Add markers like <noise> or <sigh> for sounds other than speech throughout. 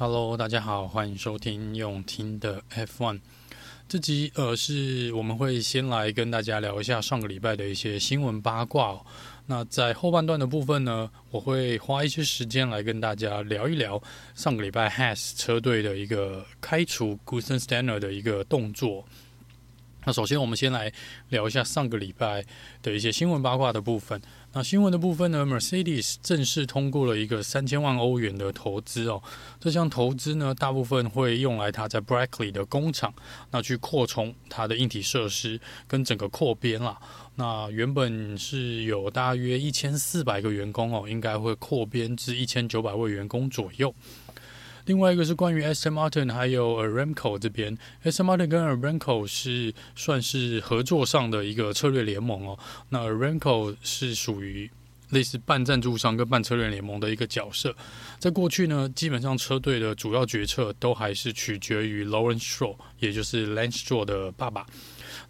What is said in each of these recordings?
Hello，大家好，欢迎收听用听的 F1。这集呃是我们会先来跟大家聊一下上个礼拜的一些新闻八卦。那在后半段的部分呢，我会花一些时间来跟大家聊一聊上个礼拜 Has 车队的一个开除 g u s e n s t a n n e r 的一个动作。那首先，我们先来聊一下上个礼拜的一些新闻八卦的部分。那新闻的部分呢，Mercedes 正式通过了一个三千万欧元的投资哦。这项投资呢，大部分会用来它在 Brackley 的工厂，那去扩充它的硬体设施跟整个扩编啦。那原本是有大约一千四百个员工哦，应该会扩编至一千九百位员工左右。另外一个是关于 S. M. Martin 还有 Aramco 这边，S. M. Martin 跟 Aramco 是算是合作上的一个策略联盟哦。那 Aramco 是属于类似半赞助商跟半策略联盟的一个角色。在过去呢，基本上车队的主要决策都还是取决于 Lawrence Shaw，也就是 Lance Shaw 的爸爸。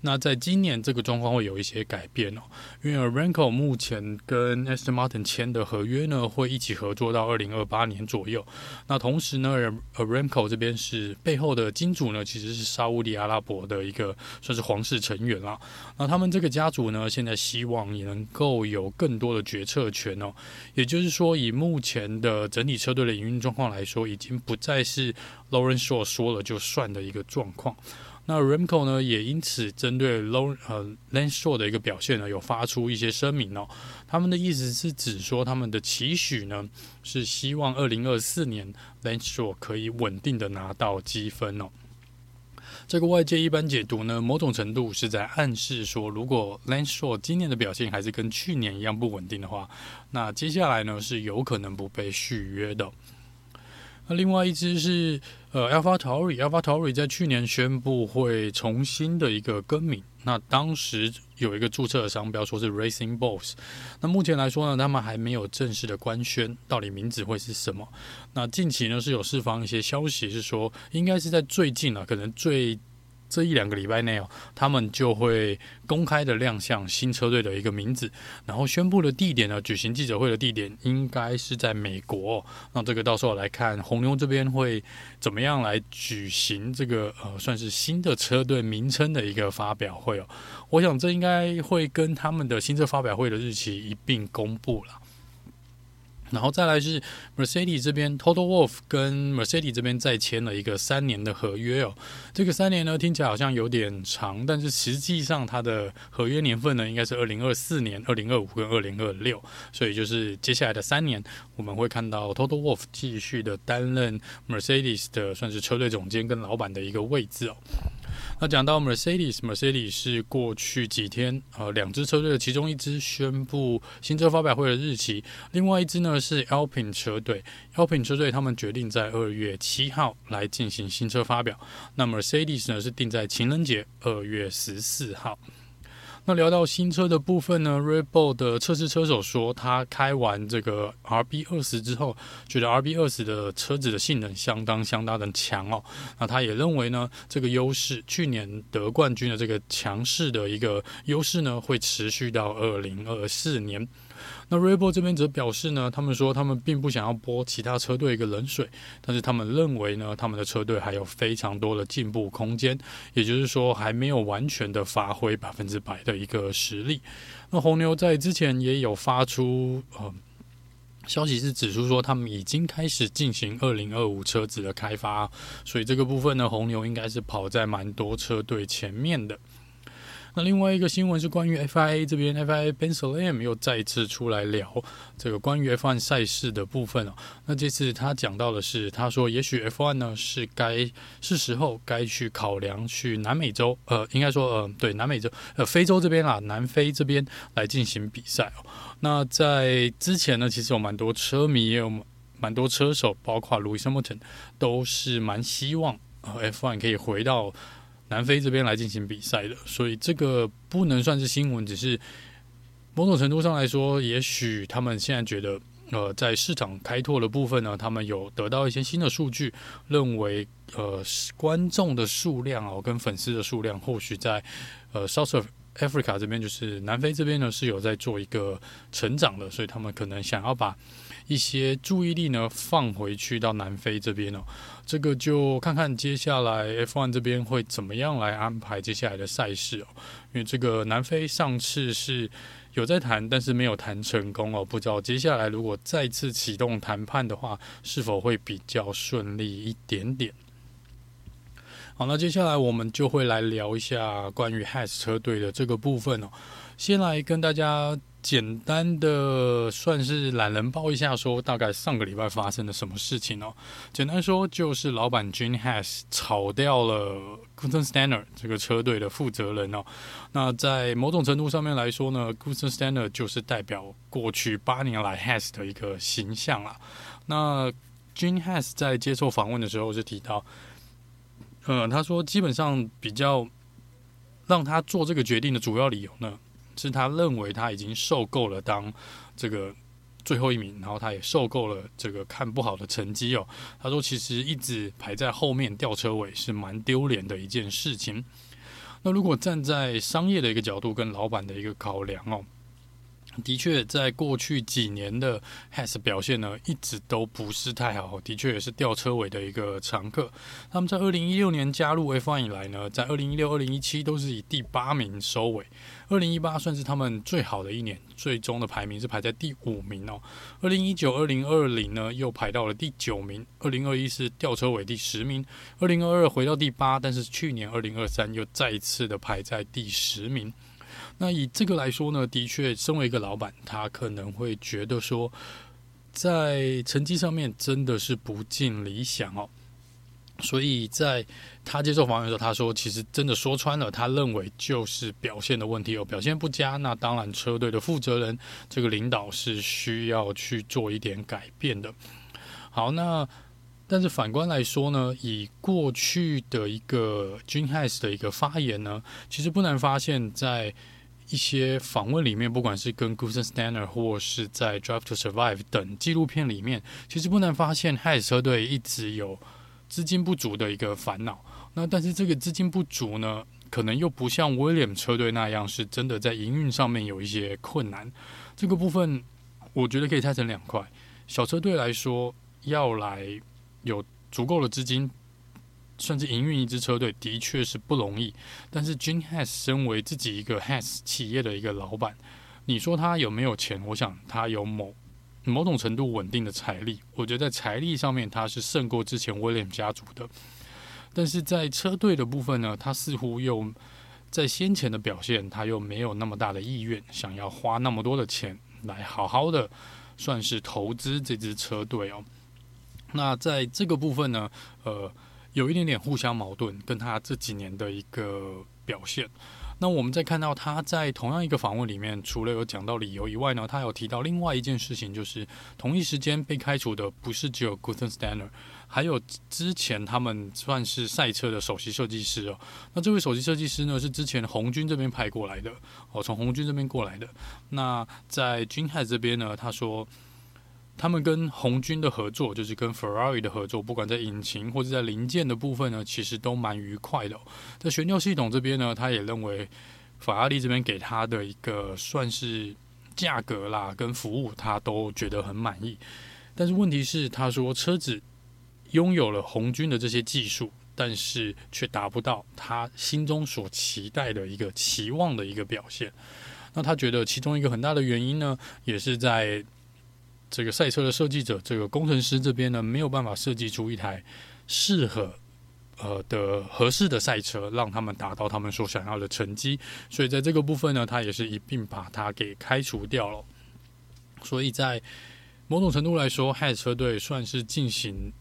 那在今年这个状况会有一些改变哦，因为 aranco 目前跟 Aston Martin 签的合约呢，会一起合作到二零二八年左右。那同时呢 aranco 这边是背后的金主呢，其实是沙乌地阿拉伯的一个算是皇室成员啦。那他们这个家族呢，现在希望也能够有更多的决策权哦。也就是说，以目前的整体车队的营运状况来说，已经不再是 Lawrence Stroll 说了就算的一个状况。那 ramco 呢，也因此针对 Low 呃 Lance Stroll 的一个表现呢，有发出一些声明哦。他们的意思是指说，他们的期许呢，是希望二零二四年 Lance Stroll 可以稳定的拿到积分哦。这个外界一般解读呢，某种程度是在暗示说，如果 Lance Stroll 今年的表现还是跟去年一样不稳定的话，那接下来呢，是有可能不被续约的。那另外一只是呃，AlphaTauri，AlphaTauri 在去年宣布会重新的一个更名。那当时有一个注册的商标说是 Racing Boss，。那目前来说呢，他们还没有正式的官宣到底名字会是什么。那近期呢是有释放一些消息，是说应该是在最近啊，可能最。这一两个礼拜内哦，他们就会公开的亮相新车队的一个名字，然后宣布的地点呢，举行记者会的地点应该是在美国。那这个到时候来看红牛这边会怎么样来举行这个呃，算是新的车队名称的一个发表会哦。我想这应该会跟他们的新车发表会的日期一并公布了。然后再来是 Mercedes 这边，Toto Wolff 跟 Mercedes 这边再签了一个三年的合约哦。这个三年呢，听起来好像有点长，但是实际上它的合约年份呢，应该是二零二四年、二零二五跟二零二六，所以就是接下来的三年，我们会看到 Toto Wolff 继续的担任 Mercedes 的算是车队总监跟老板的一个位置哦。那讲到 Mercedes，Mercedes 是过去几天呃两支车队的其中一支宣布新车发表会的日期，另外一支呢是 Alpine 车队，Alpine 车队他们决定在二月七号来进行新车发表，那 Mercedes 呢是定在情人节二月十四号。那聊到新车的部分呢，Red Bull 的测试车手说，他开完这个 RB 二十之后，觉得 RB 二十的车子的性能相当相当的强哦。那他也认为呢，这个优势，去年得冠军的这个强势的一个优势呢，会持续到二零二四年。那 Red Bull 这边则表示呢，他们说他们并不想要泼其他车队一个冷水，但是他们认为呢，他们的车队还有非常多的进步空间，也就是说还没有完全的发挥百分之百的一个实力。那红牛在之前也有发出呃消息，是指出说他们已经开始进行二零二五车子的开发，所以这个部分呢，红牛应该是跑在蛮多车队前面的。那另外一个新闻是关于 FIA 这边，FIA Ben Sulayem 又再次出来聊这个关于 F1 赛事的部分哦。那这次他讲到的是，他说也许 F1 呢是该是时候该去考量去南美洲，呃，应该说呃对南美洲呃非洲这边啊，南非这边来进行比赛哦。那在之前呢，其实有蛮多车迷也有蛮多车手，包括 Lewis Hamilton 都是蛮希望呃 F1 可以回到。南非这边来进行比赛的，所以这个不能算是新闻，只是某种程度上来说，也许他们现在觉得，呃，在市场开拓的部分呢，他们有得到一些新的数据，认为呃观众的数量哦跟粉丝的数量，或许在呃 South Africa 这边，就是南非这边呢是有在做一个成长的，所以他们可能想要把一些注意力呢放回去到南非这边哦。这个就看看接下来 F1 这边会怎么样来安排接下来的赛事哦。因为这个南非上次是有在谈，但是没有谈成功哦。不知道接下来如果再次启动谈判的话，是否会比较顺利一点点。好，那接下来我们就会来聊一下关于 Haas 车队的这个部分哦。先来跟大家简单的算是懒人包一下，说大概上个礼拜发生了什么事情哦。简单说就是老板 Gene Haas 炒掉了 Gunther Steiner 这个车队的负责人哦。那在某种程度上面来说呢，Gunther Steiner 就是代表过去八年来 Has 的一个形象啦。那 Gene Haas 在接受访问的时候是提到。嗯，他说基本上比较让他做这个决定的主要理由呢，是他认为他已经受够了当这个最后一名，然后他也受够了这个看不好的成绩哦。他说其实一直排在后面吊车尾是蛮丢脸的一件事情。那如果站在商业的一个角度跟老板的一个考量哦。的确，在过去几年的 Has 表现呢，一直都不是太好。的确，也是吊车尾的一个常客。他们在二零一六年加入 F1 以来呢，在二零一六、二零一七都是以第八名收尾。二零一八算是他们最好的一年，最终的排名是排在第五名哦。二零一九、二零二零呢，又排到了第九名。二零二一是吊车尾第十名。二零二二回到第八，但是去年二零二三又再一次的排在第十名。那以这个来说呢，的确，身为一个老板，他可能会觉得说，在成绩上面真的是不尽理想哦。所以在他接受访问的时候，他说，其实真的说穿了，他认为就是表现的问题哦，表现不佳。那当然，车队的负责人这个领导是需要去做一点改变的。好，那但是反观来说呢，以过去的一个 Gene Haas 的一个发言呢，其实不难发现，在一些访问里面，不管是跟 Gunther Steiner 或是在 Drive to Survive 等纪录片里面，其实不难发现，Has 车队一直有资金不足的一个烦恼。那但是这个资金不足呢，可能又不像 Williams 车队那样，是真的在营运上面有一些困难。这个部分，我觉得可以拆成两块。小车队来说，要来有足够的资金。甚至营运一支车队的确是不容易，但是 gin has 身为自己一个 has 企业的一个老板，你说他有没有钱？我想他有某某种程度稳定的财力，我觉得在财力上面他是胜过之前 William 家族的，但是在车队的部分呢，他似乎又在先前的表现，他又没有那么大的意愿，想要花那么多的钱来好好的算是投资这支车队哦。那在这个部分呢，呃。有一点点互相矛盾，跟他这几年的一个表现。那我们再看到他在同样一个访问里面，除了有讲到理由以外呢，他有提到另外一件事情，就是同一时间被开除的不是只有 Gunther Steiner，还有之前他们算是赛车的首席设计师哦。那这位首席设计师呢，是之前红军这边派过来的哦，从红军这边过来的。那在 Gene Haas 这边呢，他说。他们跟红军的合作，就是跟 Ferrari 的合作，不管在引擎或者在零件的部分呢，其实都蛮愉快的。在悬吊系统这边呢，他也认为法拉利这边给他的一个算是价格啦，跟服务，他都觉得很满意。但是问题是，他说车子拥有了红军的这些技术，但是却达不到他心中所期待的一个期望的一个表现。那他觉得其中一个很大的原因呢，也是在。这个赛车的设计者，这个工程师这边呢，没有办法设计出一台适合呃的合适的赛车，让他们达到他们所想要的成绩。所以在这个部分呢，他也是一并把它给开除掉了。所以在某种程度来说 has 车队算是进行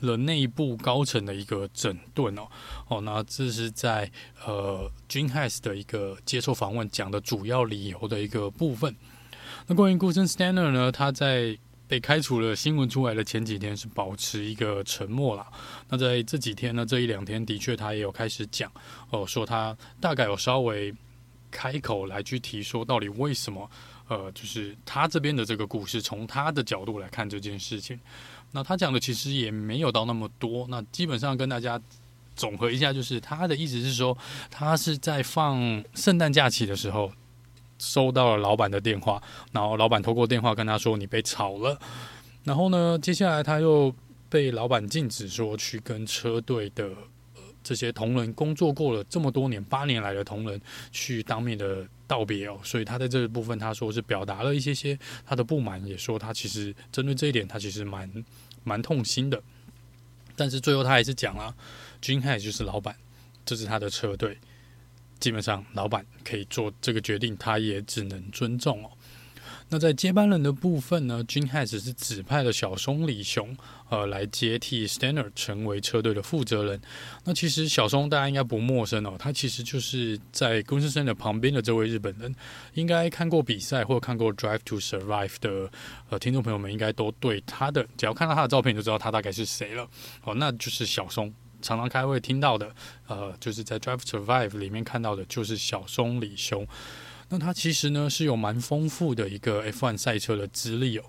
了内部高层的一个整顿哦。哦，那这是在呃 Gene Haas 的一个接受访问讲的主要理由的一个部分。那关于 Gunther Steiner 呢？他在被开除了新闻出来的前几天是保持一个沉默啦。那在这几天呢，这一两天的确他也有开始讲哦，说他大概有稍微开口来去提说，到底为什么？呃，就是他这边的这个故事，从他的角度来看这件事情。那他讲的其实也没有到那么多。那基本上跟大家总和一下，就是他的意思是说，他是在放圣诞假期的时候。收到了老板的电话，然后老板透过电话跟他说：“你被炒了。”然后呢，接下来他又被老板禁止说去跟车队的。这些同仁工作过了这么多年，八年来的同仁去当面的道别哦，所以他在这个部分他说是表达了一些些他的不满，也说他其实针对这一点他其实蛮蛮痛心的，但是最后他还是讲了，Gene Haas 就是老板，这是他的车队，基本上老板可以做这个决定，他也只能尊重哦。那在接班人的部分呢，Gene Haas 是指派了小松里雄，呃，来接替 Stannard 成为车队的负责人。那其实小松大家应该不陌生哦，他其实就是在 Gunther Steiner 旁边的这位日本人，应该看过比赛或看过 Drive to Survive 的呃听众朋友们，应该都对他的，只要看到他的照片就知道他大概是谁了。哦，那就是小松，常常开会听到的，呃，就是在 Drive Survive 里面看到的，就是小松里雄。那他其实呢是有蛮丰富的一个 F1 赛车的资历哦。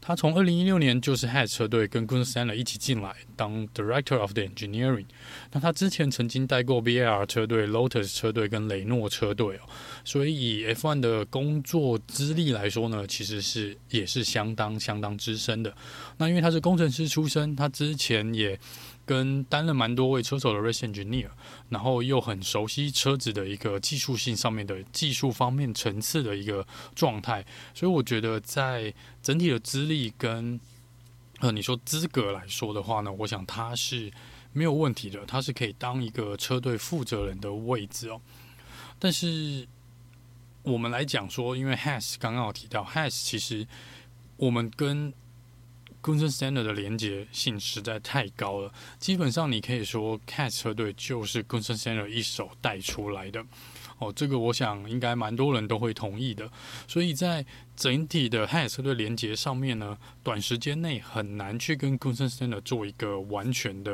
他从二零一六年就是 Haas 车队跟 Gunther Steiner 一起进来当 Director of the Engineering。那他之前曾经带过 BAR 车队、Lotus 车队跟雷诺车队哦。所以以 F1 的工作资历来说呢，其实是也是相当相当资深的。那因为他是工程师出身，他之前也。跟担任蛮多位车手的 race engineer，然后又很熟悉车子的一个技术性上面的技术方面层次的一个状态，所以我觉得在整体的资历跟呃你说资格来说的话呢，我想他是没有问题的，他是可以当一个车队负责人的位置哦。但是我们来讲说，因为 Has 刚刚有提到 Has 其实我们跟 Gunther Steiner 的连接性实在太高了，基本上你可以说 Cat 车队就是 Gunther Steiner 一手带出来的哦，这个我想应该蛮多人都会同意的。所以在整体的 Haas 车队连接上面呢，短时间内很难去跟 Gunther Steiner 做一个完全的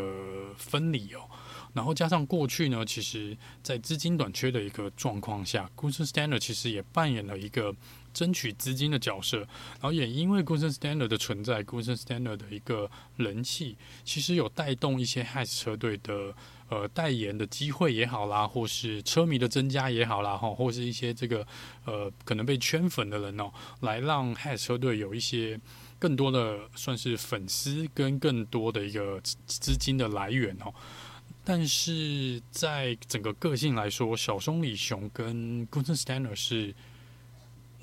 分离哦。然后加上过去呢，其实在资金短缺的一个状况下，Gunther Steiner 其实也扮演了一个。争取资金的角色，然后也因为 Gunther Steiner 的存在，Gunther Steiner 的一个人气，其实有带动一些 Has 车队的呃代言的机会也好啦，或是车迷的增加也好啦，哈，或是一些这个呃可能被圈粉的人哦，来让 Has 车队有一些更多的算是粉丝跟更多的一个资金的来源哦。但是在整个个性来说，小松里雄跟 g u n Steiner 是。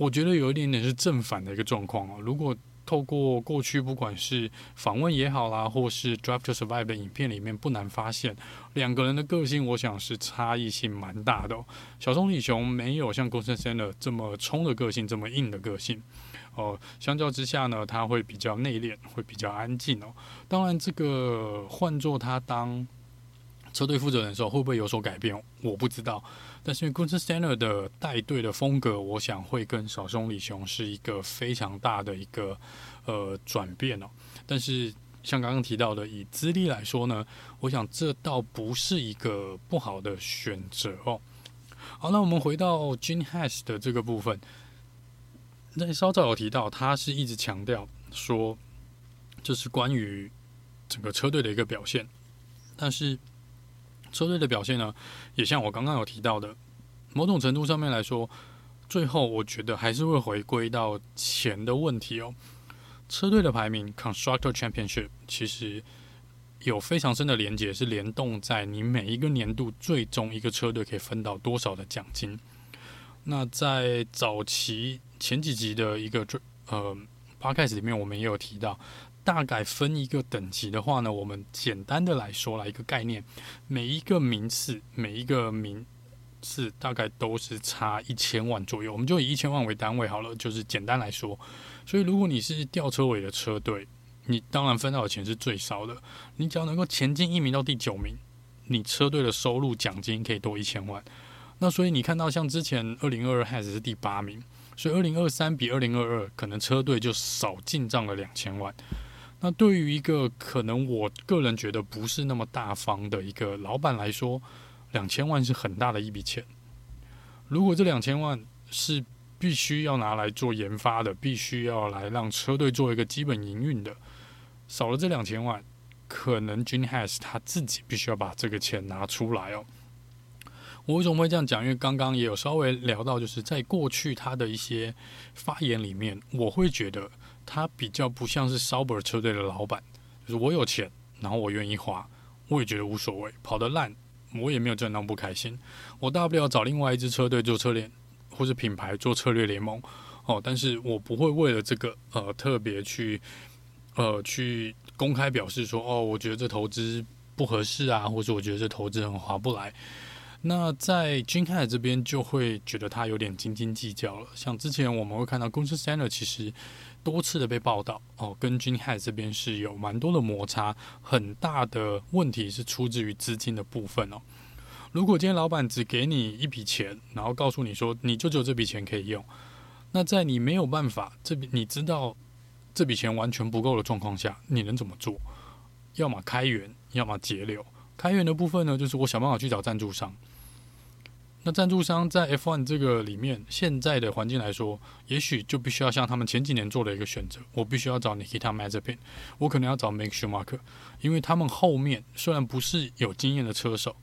我觉得有一点点是正反的一个状况哦。如果透过过去不管是访问也好啦，或是 Drive to Survive 的影片里面，不难发现两个人的个性，我想是差异性蛮大的哦。小松里雄没有像 Gunther Steiner 这么冲的个性，这么硬的个性哦。相较之下呢，他会比较内敛，会比较安静哦。当然，这个换做他当车队负责人的时候，会不会有所改变？我不知道。但是因为 Gunther Steiner 的带队的风格，我想会跟小松李雄是一个非常大的一个呃转变哦。但是像刚刚提到的，以资历来说呢，我想这倒不是一个不好的选择哦。好，那我们回到 Gene Haas 的这个部分，那稍早有提到，他是一直强调说，这是关于整个车队的一个表现，但是。车队的表现呢，也像我刚刚有提到的，某种程度上面来说，最后我觉得还是会回归到钱的问题哦。车队的排名 （Constructor Championship） 其实有非常深的连结，是联动在你每一个年度最终一个车队可以分到多少的奖金。那在早期前几集的一个呃 Podcast 里面，我们也有提到。大概分一个等级的话呢，我们简单的来说来一个概念，每一个名次，每一个名次大概都是差一千万左右，我们就以一千万为单位好了，就是简单来说。所以如果你是吊车尾的车队，你当然分到的钱是最少的。你只要能够前进一名到第九名，你车队的收入奖金可以多一千万。那所以你看到像之前二零二二 Haas 是第八名，所以二零二三比二零二二可能车队就少进账了两千万。那对于一个可能我个人觉得不是那么大方的一个老板来说，两千万是很大的一笔钱。如果这两千万是必须要拿来做研发的，必须要来让车队做一个基本营运的，少了这两千万，可能 Gene Haas 他自己必须要把这个钱拿出来哦。我为什么会这样讲？因为刚刚也有稍微聊到，就是在过去他的一些发言里面，我会觉得他比较不像是 Sauber 车队的老板，就是我有钱，然后我愿意花，我也觉得无所谓，跑得烂我也没有正当不开心，我大不了找另外一支车队做车联或者品牌做策略联盟哦，但是我不会为了这个呃特别去呃去公开表示说哦，我觉得这投资不合适啊，或者我觉得这投资很划不来。那在金凯这边就会觉得他有点斤斤计较了。像之前我们会看到公司 Steiner 其实多次的被报道哦，跟金海这边是有蛮多的摩擦，很大的问题是出自于资金的部分哦。如果今天老板只给你一笔钱，然后告诉你说你就只有这笔钱可以用，那在你没有办法这笔你知道这笔钱完全不够的状况下，你能怎么做？要么开源，要么节流。开源的部分呢，就是我想办法去找赞助商。那赞助商在 F1 这个里面，现在的环境来说，也许就必须要像他们前几年做的一个选择，我必须要找 Nikita Mazepin，我可能要找 Make Schumacher，因为他们后面虽然不是有经验的车手，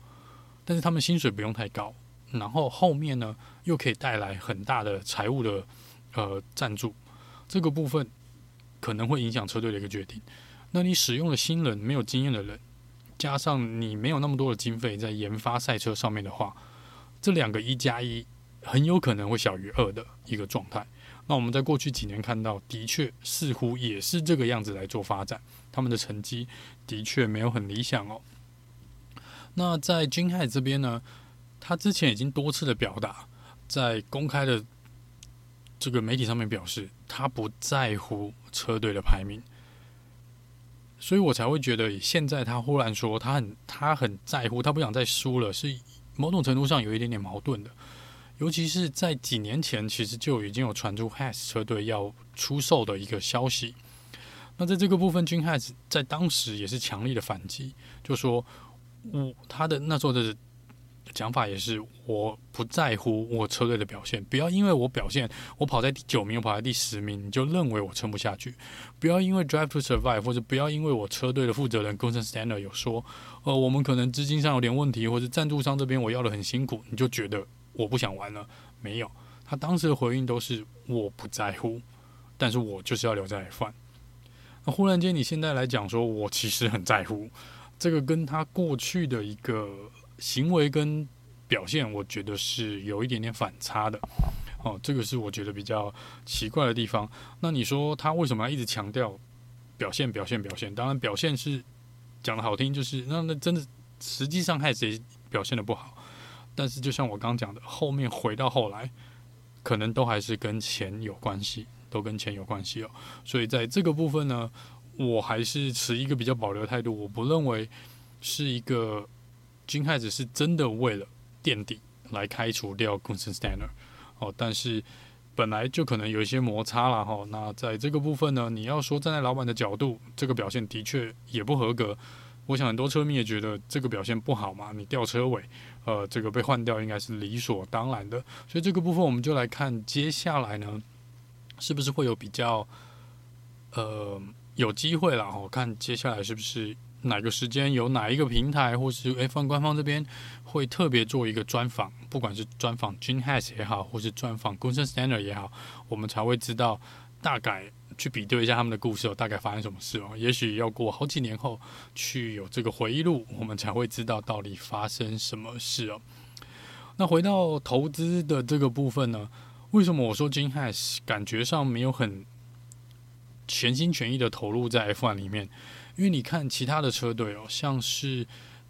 但是他们薪水不用太高，然后后面呢又可以带来很大的财务的呃赞助，这个部分可能会影响车队的一个决定。那你使用了新人没有经验的人，加上你没有那么多的经费在研发赛车上面的话。这两个一加一很有可能会小于二的一个状态。那我们在过去几年看到，的确似乎也是这个样子来做发展。他们的成绩的确没有很理想哦。那在金海这边呢，他之前已经多次的表达，在公开的这个媒体上面表示，他不在乎车队的排名。所以我才会觉得，现在他忽然说他很他很在乎，他不想再输了，是。某种程度上有一点点矛盾的，尤其是在几年前，其实就已经有传出 Has 车队要出售的一个消息。那在这个部分，君 Has 在当时也是强力的反击，就说我他的那时候的。讲法也是，我不在乎我车队的表现，不要因为我表现，我跑在第九名，我跑在第十名，你就认为我撑不下去。不要因为 Drive to Survive，或者不要因为我车队的负责人 Gunther Steiner 有说，呃，我们可能资金上有点问题，或者赞助商这边我要的很辛苦，你就觉得我不想玩了。没有，他当时的回应都是我不在乎，但是我就是要留在 F1。那忽然间你现在来讲说，我其实很在乎，这个跟他过去的一个。行为跟表现，我觉得是有一点点反差的，哦，这个是我觉得比较奇怪的地方。那你说他为什么要一直强调表现、表现、表现？当然，表现是讲的好听，就是那那真的实际上害谁表现的不好？但是就像我刚讲的，后面回到后来，可能都还是跟钱有关系，都跟钱有关系哦。所以在这个部分呢，我还是持一个比较保留态度，我不认为是一个。金海子是真的为了垫底来开除掉 Gunther Steiner 哦，但是本来就可能有一些摩擦了哈。那在这个部分呢，你要说站在老板的角度，这个表现的确也不合格。我想很多车迷也觉得这个表现不好嘛，你吊车尾，呃，这个被换掉应该是理所当然的。所以这个部分我们就来看接下来呢，是不是会有比较呃有机会了？哈看接下来是不是？哪个时间有哪一个平台，或是 F1 官方这边会特别做一个专访，不管是专访 Gene Haas 也好，或是专访 Gunther Steiner 也好，我们才会知道大概去比对一下他们的故事，大概发生什么事哦。也许要过好几年后去有这个回忆录，我们才会知道到底发生什么事哦。那回到投资的这个部分呢？为什么我说 Gene Haas 感觉上没有很全心全意的投入在 F1 里面？因为你看其他的车队哦，像是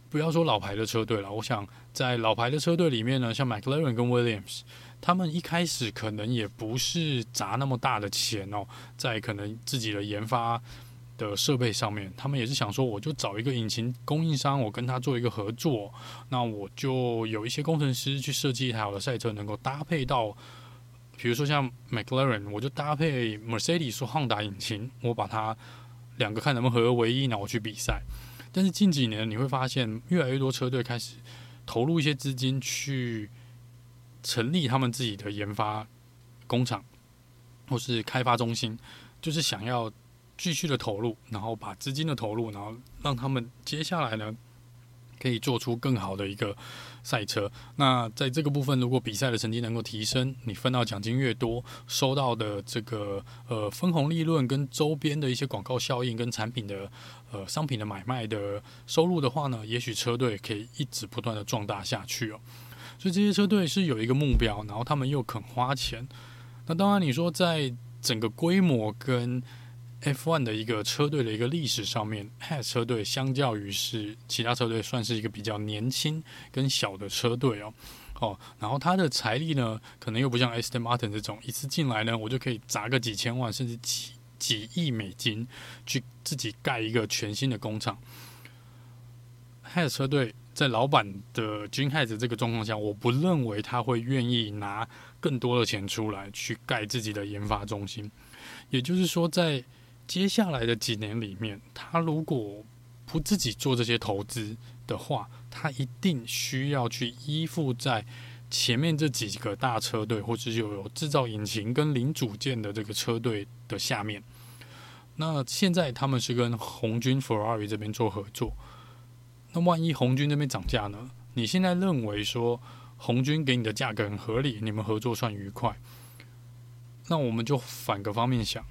不要说老牌的车队了，我想在老牌的车队里面呢，像 McLaren 跟 Williams，他们一开始可能也不是砸那么大的钱哦，在可能自己的研发的设备上面，他们也是想说，我就找一个引擎供应商，我跟他做一个合作，那我就有一些工程师去设计一台好的赛车，能够搭配到，比如说像 McLaren，我就搭配 Mercedes 或 Honda 引擎，我把它。两个看能不能合而为一，然后去比赛。但是近几年你会发现，越来越多车队开始投入一些资金去成立他们自己的研发工厂或是开发中心，就是想要继续的投入，然后把资金的投入，然后让他们接下来呢可以做出更好的一个赛车。那在这个部分，如果比赛的成绩能够提升，你分到奖金越多，收到的这个呃分红利润跟周边的一些广告效应跟产品的呃商品的买卖的收入的话呢，也许车队可以一直不断的壮大下去哦。所以这些车队是有一个目标，然后他们又肯花钱。那当然，你说在整个规模跟 F1 的一个车队的一个历史上面，Haas 车队相较于是其他车队，算是一个比较年轻跟小的车队哦。哦，然后他的财力呢，可能又不像 Aston Martin 这种一次进来呢，我就可以砸个几千万甚至几几亿美金去自己盖一个全新的工厂。Haas 车队在老板的 Gene Haas 这个状况下，我不认为他会愿意拿更多的钱出来去盖自己的研发中心。也就是说，在接下来的几年里面，他如果不自己做这些投资的话，他一定需要去依附在前面这几个大车队，或者有有制造引擎跟零组件的这个车队的下面。那现在他们是跟红军 Ferrari 这边做合作，那万一红军那边涨价呢？你现在认为说红军给你的价格很合理，你们合作算愉快？那我们就反个方面想。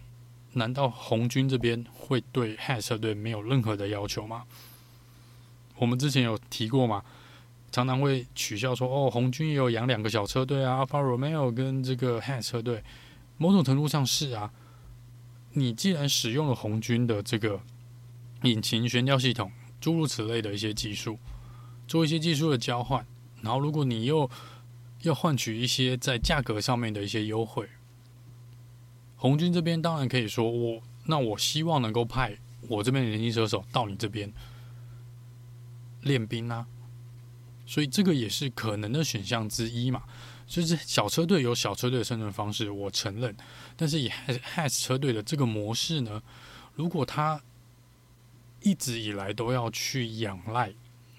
难道红军这边会对 Haas 车队没有任何的要求吗？我们之前有提过嘛，常常会取笑说，哦，红军也有养两个小车队啊，Alfa Romeo 跟这个 h a s 车队，某种程度上是啊。你既然使用了红军的这个引擎悬吊系统，诸如此类的一些技术，做一些技术的交换，然后如果你又要换取一些在价格上面的一些优惠。红军这边当然可以说我，那我希望能够派我这边的年轻车手到你这边练兵啊，所以这个也是可能的选项之一嘛。就是小车队有小车队的生存方式，我承认。但是以 Haas 车队的这个模式呢，如果他一直以来都要去仰赖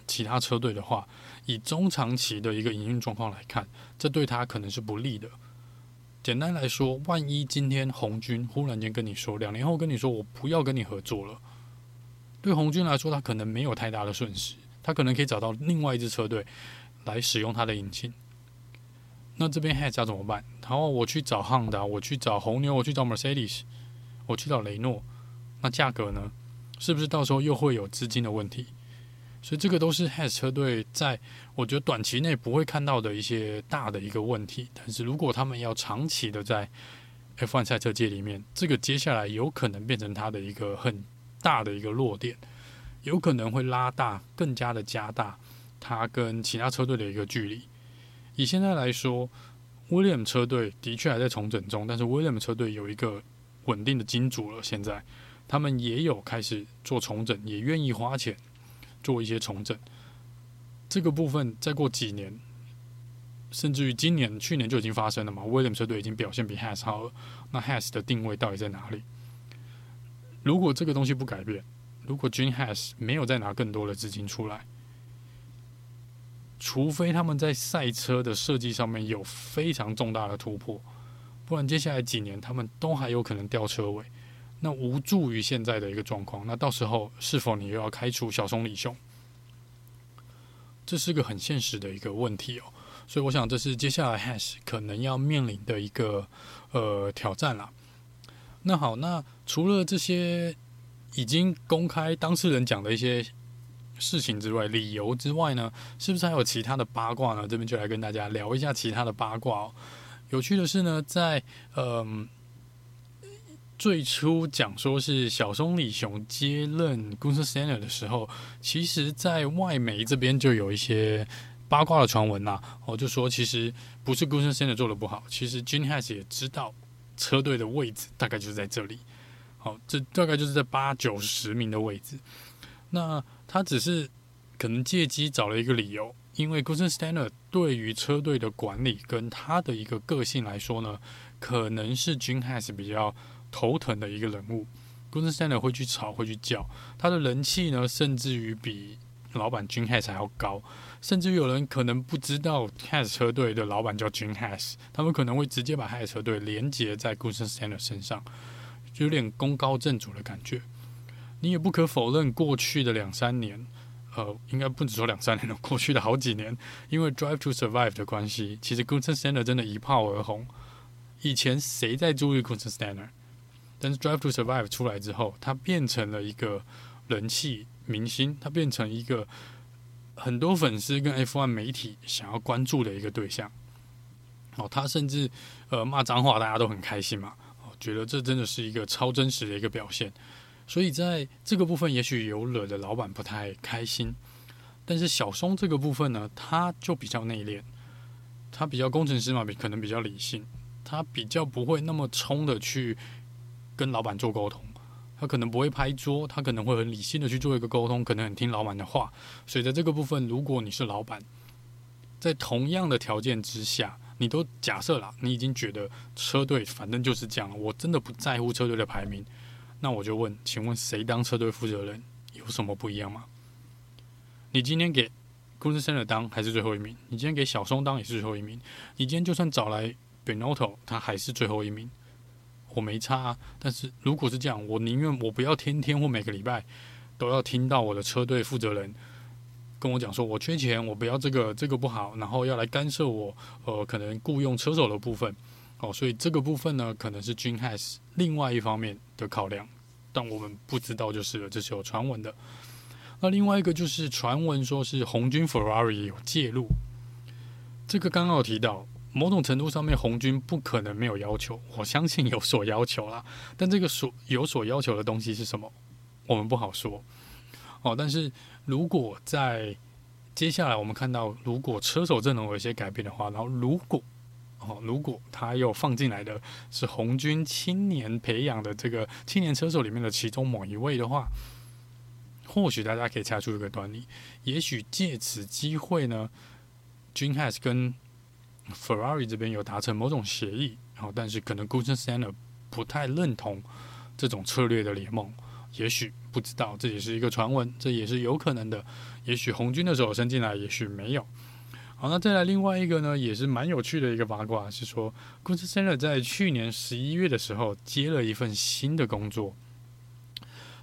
其他车队的话，以中长期的一个营运状况来看，这对他可能是不利的。简单来说，万一今天红军忽然间跟你说，两年后跟你说我不要跟你合作了，对红军来说，他可能没有太大的损失，他可能可以找到另外一支车队来使用他的引擎。那这边 Haas 要怎么办？然后我去找汉达，我去找红牛，我去找 Mercedes，我去找雷诺，那价格呢？是不是到时候又会有资金的问题？所以这个都是 Has 车队在我觉得短期内不会看到的一些大的一个问题。但是如果他们要长期的在 F1 赛车界里面，这个接下来有可能变成他的一个很大的一个弱点，有可能会拉大、更加的加大他跟其他车队的一个距离。以现在来说，William 车队的确还在重整中，但是 William 车队有一个稳定的金主了。现在他们也有开始做重整，也愿意花钱。做一些重整，这个部分再过几年，甚至于今年、去年就已经发生了嘛。威廉车队已经表现比 Has 好了，那 Has 的定位到底在哪里？如果这个东西不改变，如果 Gene Has 没有再拿更多的资金出来，除非他们在赛车的设计上面有非常重大的突破，不然接下来几年他们都还有可能掉车尾。那无助于现在的一个状况，那到时候是否你又要开除小松里雄？这是个很现实的一个问题哦。所以我想，这是接下来 Haas 可能要面临的一个呃挑战啦。那好，那除了这些已经公开当事人讲的一些事情之外，理由之外呢，是不是还有其他的八卦呢？这边就来跟大家聊一下其他的八卦哦。有趣的是呢，在嗯。最初讲说是小松里雄接任 Gunther Steiner 的时候，其实，在外媒这边就有一些八卦的传闻呐。我就说，其实不是 Gunther Steiner 做的不好，其实 Gene Haas 也知道车队的位置大概就是在这里。好，这大概就是在八九十名的位置。那他只是可能借机找了一个理由，因为 Gunther Steiner 对于车队的管理跟他的一个个性来说呢，可能是 Gene Haas 比较。头疼的一个人物，Gunther Steiner 会去吵，会去叫，他的人气呢，甚至于比老板 Gene Haas 还要高，甚至于有人可能不知道 Haas 车队的老板叫 Gene Haas，他们可能会直接把 Has 车队连接在 Gunther Steiner 身上，就有点功高震主的感觉。你也不可否认，过去的两三年，呃，应该不止说两三年了，<laughs> 过去的好几年，因为 Drive to Survive 的关系，其实 Gunther Steiner 真的一炮而红。以前谁在注意 Gunther Steiner？但是 Drive to Survive 出来之后，他变成了一个人气明星，他变成一个很多粉丝跟 F1 媒体想要关注的一个对象。哦，他甚至呃骂脏话，大家都很开心嘛。哦，觉得这真的是一个超真实的一个表现。所以在这个部分，也许有惹得老板不太开心。但是小松这个部分呢，他就比较内敛，他比较工程师嘛，比可能比较理性，他比较不会那么冲的去跟老板做沟通。他可能不会拍桌，他可能会很理性的去做一个沟通，可能很听老板的话。所以在这个部分，如果你是老板，在同样的条件之下，你都假设了，你已经觉得车队反正就是这样了，我真的不在乎车队的排名，那我就问，请问谁当车队负责人有什么不一样吗？你今天给公司生的当还是最后一名，你今天给小松当也是最后一名，你今天就算找来 Benotto，他还是最后一名，我没差啊。但是如果是这样，我宁愿我不要天天或每个礼拜都要听到我的车队负责人。跟我讲说，我缺钱，我不要这个，这个不好，然后要来干涉我，呃，可能雇佣车手的部分，哦，所以这个部分呢，可能是 Gene Haas 另外一方面的考量，但我们不知道就是了，这是有传闻的。那另外一个就是传闻说是红军 Ferrari 有介入，这个刚刚有提到，某种程度上面红军不可能没有要求，<laughs> 我相信有所要求啦，但这个所有所要求的东西是什么，我们不好说，哦，但是。如果在接下来我们看到，如果车手阵容有一些改变的话，然后如果哦，如果他又放进来的是红军青年培养的这个青年车手里面的其中某一位的话，或许大家可以猜出一个端倪，也许借此机会呢，Gene Haas 跟 Ferrari 这边有达成某种协议，然后但是可能 Gunther Steiner 不太认同这种策略的联盟。也许不知道，这也是一个传闻，这也是有可能的。也许红军的手伸进来，也许没有。好，那再来另外一个呢，也是蛮有趣的一个八卦，是说，Gunther Steiner 在去年十一月的时候接了一份新的工作。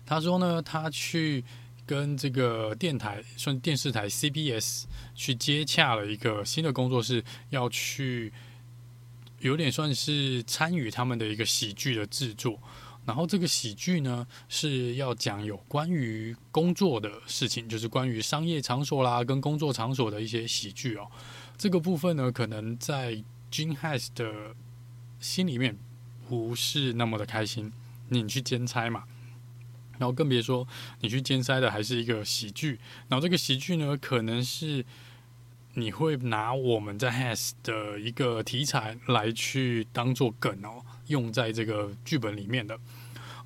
他说呢，他去跟这个电台，算电视台 CBS 去接洽了一个新的工作，是要去有点算是参与他们的一个喜剧的制作。然后这个喜剧呢，是要讲有关于工作的事情，就是关于商业场所啦，跟工作场所的一些喜剧哦。这个部分呢，可能在 Gene Haas 的心里面不是那么的开心。你去兼差嘛，然后更别说你去兼塞的还是一个喜剧。然后这个喜剧呢，可能是你会拿我们在 Has 的一个题材来去当做梗哦。用在这个剧本里面的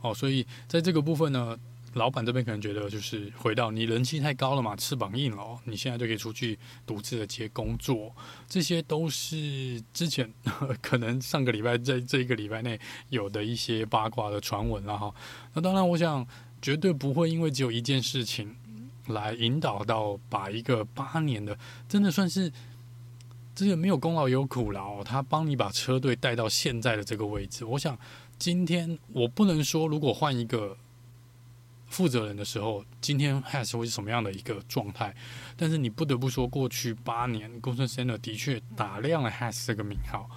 哦，所以在这个部分呢，老板这边可能觉得就是回到你人气太高了嘛，翅膀硬了，你现在就可以出去独自的接工作，这些都是之前 <laughs> 可能上个礼拜在这一个礼拜内有的一些八卦的传闻了哈。那当然，我想绝对不会因为只有一件事情来引导到把一个八年的真的算是。这个没有功劳也有苦劳，他帮你把车队带到现在的这个位置。我想，今天我不能说，如果换一个负责人的时候，今天 HAS 会是什么样的一个状态。但是你不得不说，过去八年，Gunther Steiner 的确打亮了 HAS 这个名号。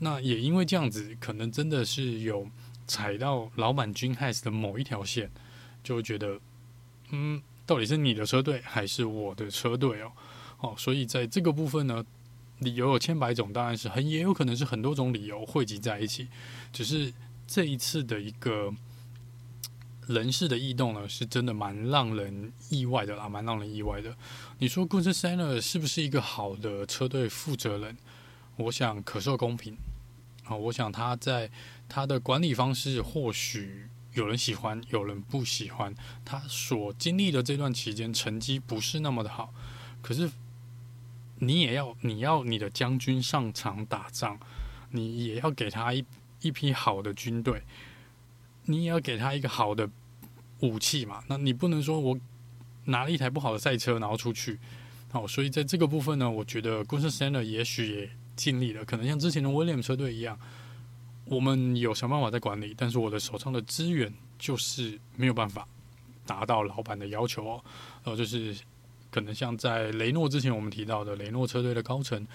那也因为这样子，可能真的是有踩到老板 Gene Haas 的某一条线，就会觉得，嗯，到底是你的车队还是我的车队哦？哦，所以在这个部分呢。理由有千百种，当然是很也有可能是很多种理由汇集在一起。只是这一次的一个人事的异动呢，是真的蛮让人意外的啦，蛮让人意外的。你说 g u n s e n e r 是不是一个好的车队负责人？我想可受公平啊。我想他在他的管理方式，或许有人喜欢，有人不喜欢。他所经历的这段期间，成绩不是那么的好，可是。你也要，你要你的将军上场打仗，你也要给他一一批好的军队，你也要给他一个好的武器嘛。那你不能说我拿了一台不好的赛车然后出去，好，所以在这个部分呢，我觉得 Gunther Steiner 也许也尽力了，可能像之前的 William 车队一样，我们有想办法在管理，但是我的手上的资源就是没有办法达到老板的要求哦，然后就是。可能像在雷诺之前我们提到的雷诺车队的高层，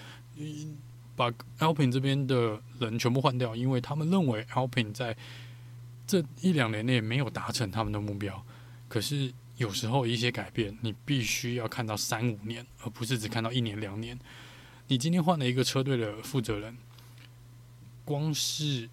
把 Alpine 这边的人全部换掉，因为他们认为 Alpine 在这一两年内没有达成他们的目标。可是有时候一些改变，你必须要看到三五年，而不是只看到一年两年。你今天换了一个车队的负责人，光是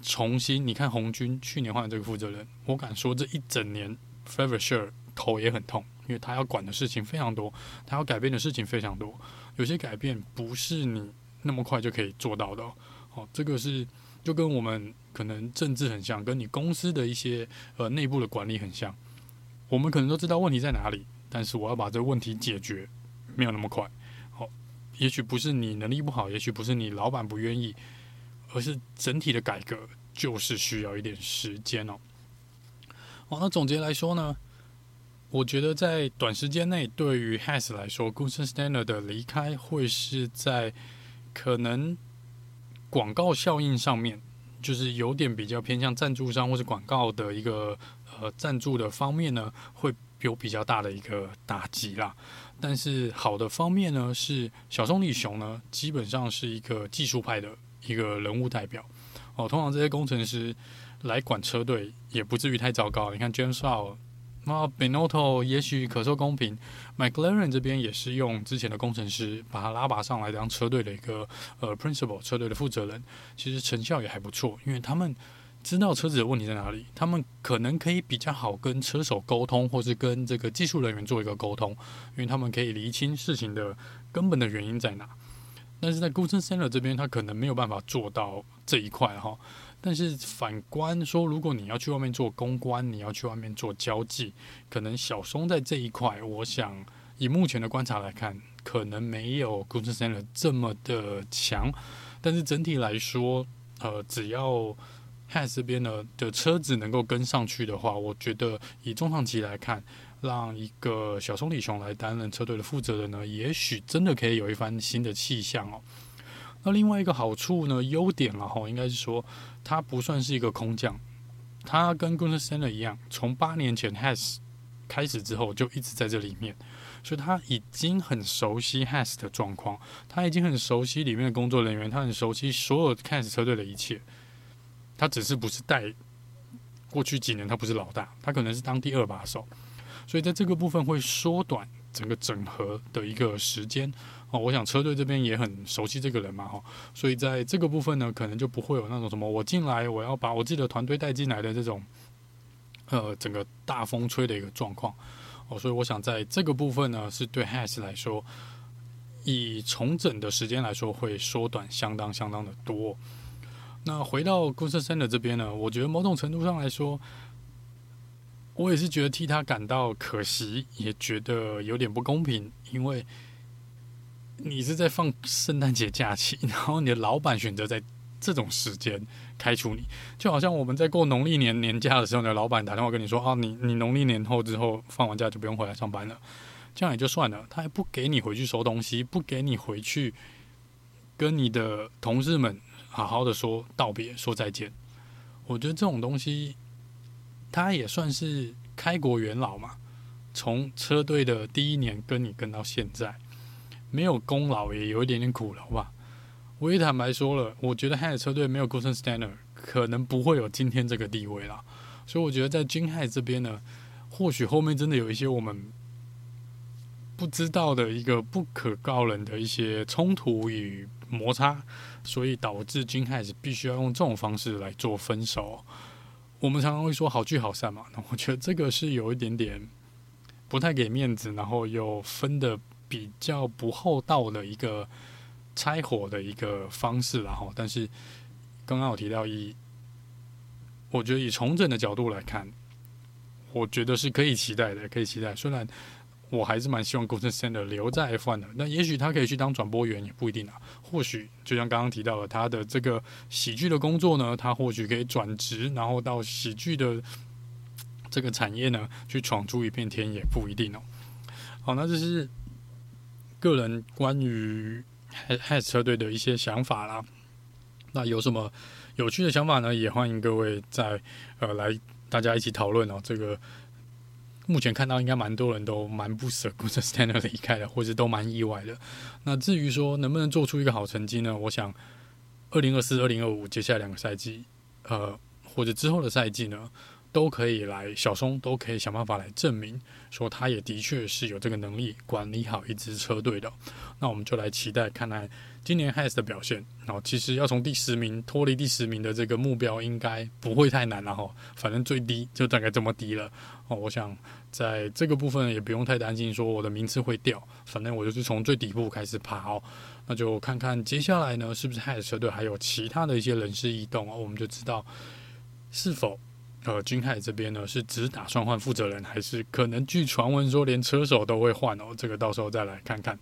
重新你看红军去年换的这个负责人，我敢说这一整年 Favre 头也很痛，因为他要管的事情非常多，他要改变的事情非常多，有些改变不是你那么快就可以做到的。哦，这个是就跟我们可能政治很像，跟你公司的一些呃内部的管理很像。我们可能都知道问题在哪里，但是我要把这个问题解决，没有那么快。好，也许不是你能力不好，也许不是你老板不愿意，而是整体的改革就是需要一点时间哦。好，那总结来说呢，我觉得在短时间内，对于 Has 来说，Gunther Steiner 的离开会是在可能广告效应上面，就是有点比较偏向赞助商或者广告的一个呃赞助的方面呢，会有比较大的一个打击啦。但是好的方面呢，是小松利雄呢，基本上是一个技术派的一个人物代表哦。通常这些工程师来管车队也不至于太糟糕。你看 James Vowles 那 Benotto 也许可受公平，McLaren 这边也是用之前的工程师把他拉拔上来当车队的一个呃 principal 车队的负责人，其实成效也还不错，因为他们知道车子的问题在哪里，他们可能可以比较好跟车手沟通，或是跟这个技术人员做一个沟通，因为他们可以厘清事情的根本的原因在哪。但是在 Gunther Steiner 这边，他可能没有办法做到这一块哈。但是反观说，如果你要去外面做公关，你要去外面做交际，可能小松在这一块，我想以目前的观察来看，可能没有 Gunther Steiner 这么的强。但是整体来说，呃，只要 Has 这边呢的车子能够跟上去的话，我觉得以中长期来看，让一个小松里雄来担任车队的负责人呢，也许真的可以有一番新的气象哦。那另外一个好处呢，优点了哈，应该是说他不算是一个空降，他跟 Gunther Steiner 一样，从八年前 Has 开始之后就一直在这里面，所以他已经很熟悉 Has 的状况，他已经很熟悉里面的工作人员，他很熟悉所有 Has 车队的一切，他只是不是带过去几年他不是老大，他可能是当第二把手，所以在这个部分会缩短整个整合的一个时间。哦，我想车队这边也很熟悉这个人嘛，哈，所以在这个部分呢，可能就不会有那种什么我进来我要把我自己的团队带进来的这种，呃，整个大风吹的一个状况。哦，所以我想在这个部分呢，是对 Has 来说，以重整的时间来说，会缩短相当相当的多。那回到 Gunther Steiner 这边呢，我觉得某种程度上来说，我也是觉得替他感到可惜，也觉得有点不公平，因为。你是在放圣诞节假期，然后你的老板选择在这种时间开除你，就好像我们在过农历年年假的时候，你的老板打电话跟你说：“啊，你你农历年后之后放完假就不用回来上班了。”这样也就算了，他还不给你回去收东西，不给你回去跟你的同事们好好的说道别、说再见。我觉得这种东西，他也算是开国元老嘛，从车队的第一年跟你跟到现在。没有功劳也有一点点苦劳吧。我也坦白说了，我觉得 Hat 车队没有 Gunther Steiner 可能不会有今天这个地位啦。所以我觉得在 Gene Haas 这边呢，或许后面真的有一些我们不知道的一个不可告人的一些冲突与摩擦，所以导致 Gene Haas 必须要用这种方式来做分手。我们常常会说好聚好散嘛，那我觉得这个是有一点点不太给面子，然后又分的。比较不厚道的一个拆伙的一个方式，然后，但是刚刚我提到以，我觉得以重整的角度来看，我觉得是可以期待的，可以期待。虽然我还是蛮希望 Gunther Steiner 留在 F1 的，那也许他可以去当转播员，也不一定啊。或许就像刚刚提到的，他的这个喜剧的工作呢，他或许可以转职，然后到喜剧的这个产业呢，去闯出一片天，也不一定哦。好，那这是。个人关于 Has 车队的一些想法啦，那有什么有趣的想法呢？也欢迎各位在呃来大家一起讨论哦。这个目前看到应该蛮多人都蛮不舍 Gustav Steiner 离开的，<laughs> 或者都蛮意外的。那至于说能不能做出一个好成绩呢？我想，二零二四、二零二五接下来两个赛季，呃，或者之后的赛季呢，都可以来小松都可以想办法来证明，说他也的确是有这个能力管理好一支车队的。那我们就来期待看看今年 Has 的表现。然后其实要从第十名脱离第十名的这个目标，应该不会太难了哈。反正最低就大概这么低了哦。我想在这个部分也不用太担心，说我的名次会掉。反正我就是从最底部开始爬哦。那就看看接下来呢，是不是 Haas 车队还有其他的一些人事异动啊？我们就知道是否呃，君海这边呢是只打算换负责人，还是可能据传闻说连车手都会换哦？这个到时候再来看看。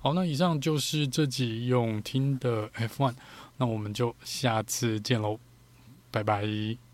好，那以上就是这集用听的 F1，那我们就下次见喽，拜拜。